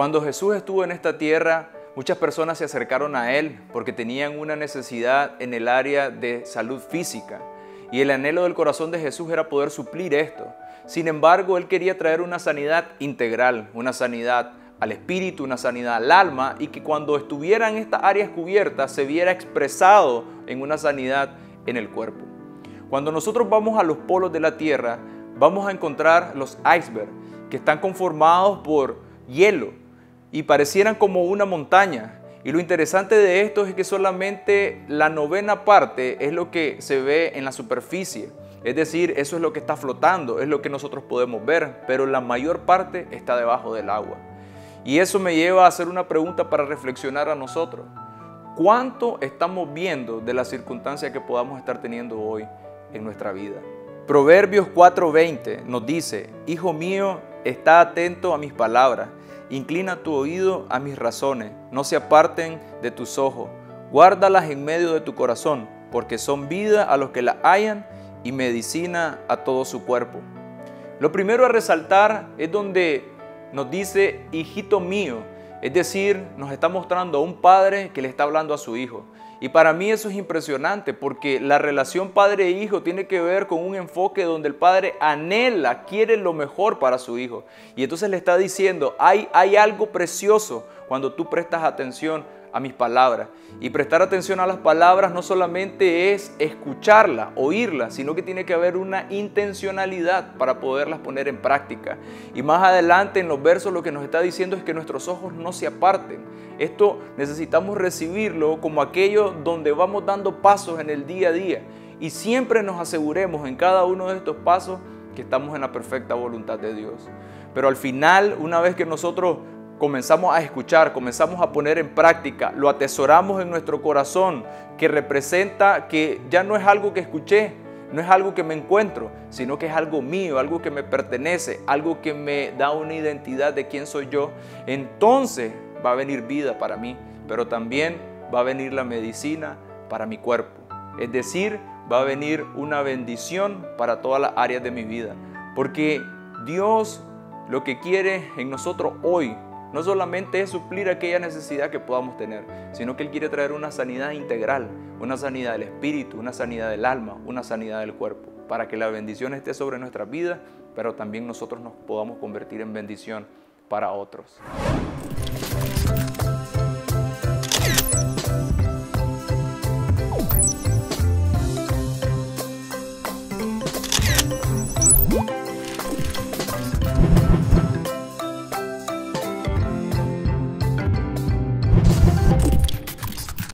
Cuando Jesús estuvo en esta tierra, muchas personas se acercaron a Él porque tenían una necesidad en el área de salud física. Y el anhelo del corazón de Jesús era poder suplir esto. Sin embargo, Él quería traer una sanidad integral, una sanidad al espíritu, una sanidad al alma y que cuando estuvieran estas áreas cubiertas se viera expresado en una sanidad en el cuerpo. Cuando nosotros vamos a los polos de la Tierra, vamos a encontrar los icebergs que están conformados por hielo y parecieran como una montaña. Y lo interesante de esto es que solamente la novena parte es lo que se ve en la superficie. Es decir, eso es lo que está flotando, es lo que nosotros podemos ver, pero la mayor parte está debajo del agua. Y eso me lleva a hacer una pregunta para reflexionar a nosotros. ¿Cuánto estamos viendo de las circunstancias que podamos estar teniendo hoy en nuestra vida? Proverbios 4:20 nos dice, Hijo mío, está atento a mis palabras, inclina tu oído a mis razones, no se aparten de tus ojos, guárdalas en medio de tu corazón, porque son vida a los que la hallan y medicina a todo su cuerpo. Lo primero a resaltar es donde nos dice, hijito mío, es decir, nos está mostrando a un padre que le está hablando a su hijo. Y para mí eso es impresionante porque la relación padre-hijo tiene que ver con un enfoque donde el padre anhela, quiere lo mejor para su hijo. Y entonces le está diciendo, hay, hay algo precioso cuando tú prestas atención a mis palabras. Y prestar atención a las palabras no solamente es escucharla, oírla, sino que tiene que haber una intencionalidad para poderlas poner en práctica. Y más adelante en los versos lo que nos está diciendo es que nuestros ojos no se aparten. Esto necesitamos recibirlo como aquello donde vamos dando pasos en el día a día. Y siempre nos aseguremos en cada uno de estos pasos que estamos en la perfecta voluntad de Dios. Pero al final, una vez que nosotros comenzamos a escuchar, comenzamos a poner en práctica, lo atesoramos en nuestro corazón, que representa que ya no es algo que escuché, no es algo que me encuentro, sino que es algo mío, algo que me pertenece, algo que me da una identidad de quién soy yo, entonces va a venir vida para mí, pero también va a venir la medicina para mi cuerpo. Es decir, va a venir una bendición para todas las áreas de mi vida, porque Dios lo que quiere en nosotros hoy no solamente es suplir aquella necesidad que podamos tener, sino que Él quiere traer una sanidad integral, una sanidad del espíritu, una sanidad del alma, una sanidad del cuerpo, para que la bendición esté sobre nuestras vidas, pero también nosotros nos podamos convertir en bendición para otros.